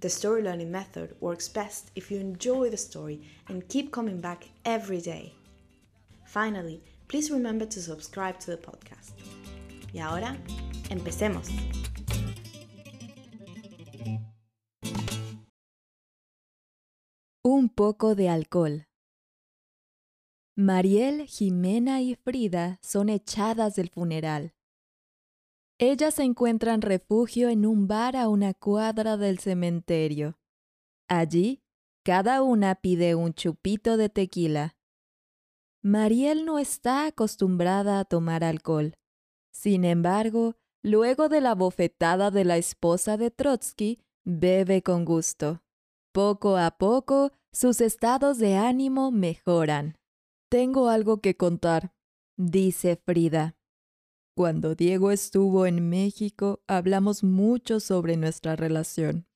the story learning method works best if you enjoy the story and keep coming back every day. Finally, please remember to subscribe to the podcast. Y ahora, empecemos. Un poco de alcohol. Mariel, Jimena y Frida son echadas del funeral. Ellas encuentran refugio en un bar a una cuadra del cementerio. Allí, cada una pide un chupito de tequila. Mariel no está acostumbrada a tomar alcohol. Sin embargo, luego de la bofetada de la esposa de Trotsky, bebe con gusto. Poco a poco, sus estados de ánimo mejoran. Tengo algo que contar, dice Frida. Cuando Diego estuvo en México, hablamos mucho sobre nuestra relación.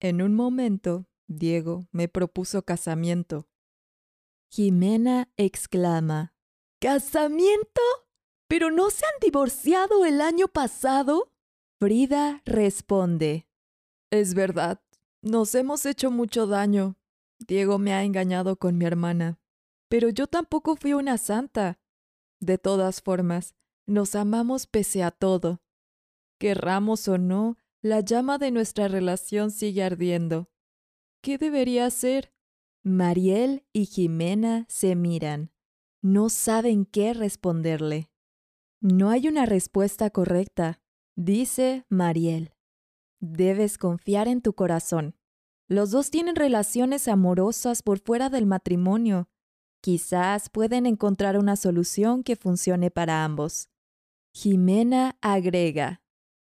En un momento, Diego me propuso casamiento. Jimena exclama, ¿Casamiento? ¿Pero no se han divorciado el año pasado? Frida responde, Es verdad, nos hemos hecho mucho daño. Diego me ha engañado con mi hermana. Pero yo tampoco fui una santa. De todas formas, nos amamos pese a todo. Querramos o no, la llama de nuestra relación sigue ardiendo. ¿Qué debería hacer? Mariel y Jimena se miran. No saben qué responderle. No hay una respuesta correcta, dice Mariel. Debes confiar en tu corazón. Los dos tienen relaciones amorosas por fuera del matrimonio. Quizás pueden encontrar una solución que funcione para ambos. Jimena agrega,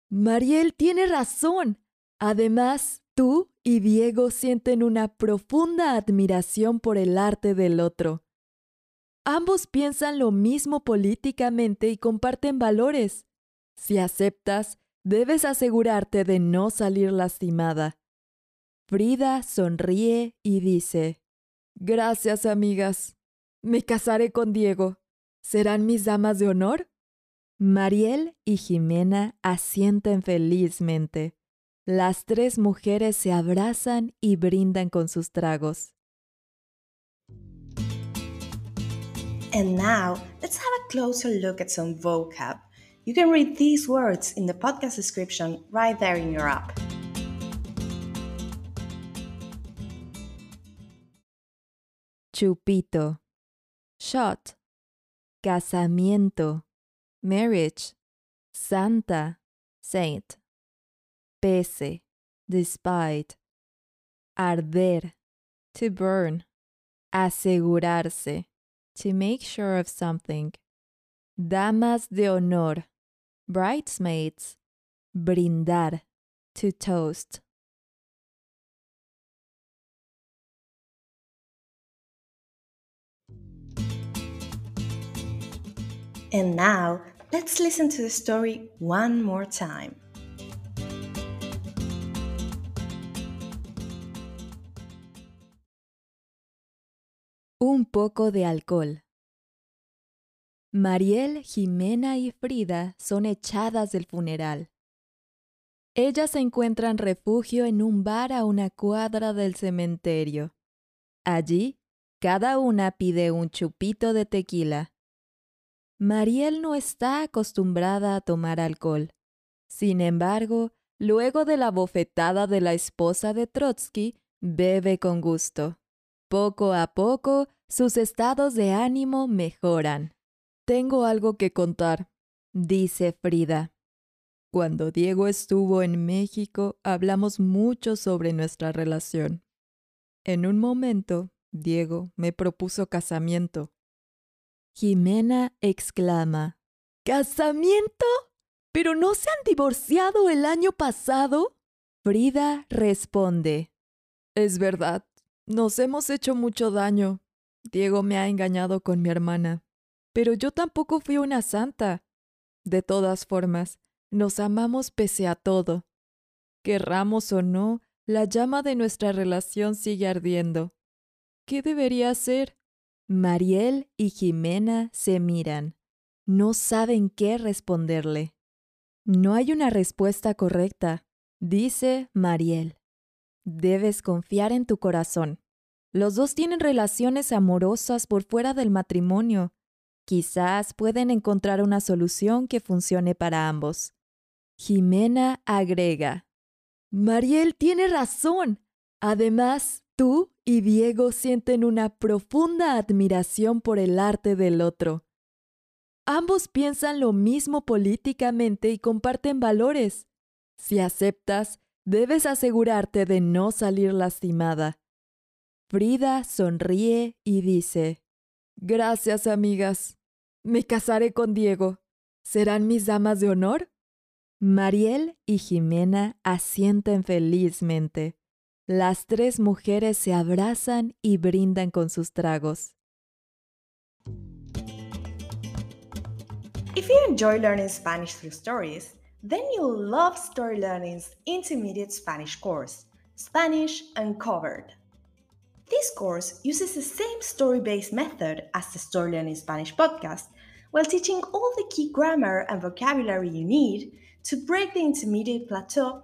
Mariel tiene razón. Además, tú y Diego sienten una profunda admiración por el arte del otro. Ambos piensan lo mismo políticamente y comparten valores. Si aceptas, debes asegurarte de no salir lastimada. Frida sonríe y dice, Gracias, amigas. Me casaré con Diego. ¿Serán mis damas de honor? Mariel y Jimena asienten felizmente. Las tres mujeres se abrazan y brindan con sus tragos. And now, let's have a closer look at some vocab. You can read these words in the podcast description right there in your app. Chupito. Shot. Casamiento. Marriage, santa, saint, pese, despite, arder, to burn, asegurarse, to make sure of something, damas de honor, bridesmaids, brindar, to toast. And now, let's listen to the story one more time. Un poco de alcohol. Mariel, Jimena y Frida son echadas del funeral. Ellas encuentran refugio en un bar a una cuadra del cementerio. Allí, cada una pide un chupito de tequila. Mariel no está acostumbrada a tomar alcohol. Sin embargo, luego de la bofetada de la esposa de Trotsky, Bebe con gusto. Poco a poco, sus estados de ánimo mejoran. Tengo algo que contar, dice Frida. Cuando Diego estuvo en México, hablamos mucho sobre nuestra relación. En un momento, Diego me propuso casamiento. Jimena exclama, ¿Casamiento? ¿Pero no se han divorciado el año pasado? Frida responde, Es verdad, nos hemos hecho mucho daño. Diego me ha engañado con mi hermana. Pero yo tampoco fui una santa. De todas formas, nos amamos pese a todo. Querramos o no, la llama de nuestra relación sigue ardiendo. ¿Qué debería hacer? Mariel y Jimena se miran. No saben qué responderle. No hay una respuesta correcta, dice Mariel. Debes confiar en tu corazón. Los dos tienen relaciones amorosas por fuera del matrimonio. Quizás pueden encontrar una solución que funcione para ambos. Jimena agrega, Mariel tiene razón. Además, tú y Diego sienten una profunda admiración por el arte del otro. Ambos piensan lo mismo políticamente y comparten valores. Si aceptas, debes asegurarte de no salir lastimada. Frida sonríe y dice, Gracias, amigas. Me casaré con Diego. ¿Serán mis damas de honor? Mariel y Jimena asienten felizmente. Las tres mujeres se abrazan y brindan con sus tragos. If you enjoy learning Spanish through stories, then you'll love Story Learning's intermediate Spanish course, Spanish Uncovered. This course uses the same story based method as the Story Learning Spanish podcast while teaching all the key grammar and vocabulary you need to break the intermediate plateau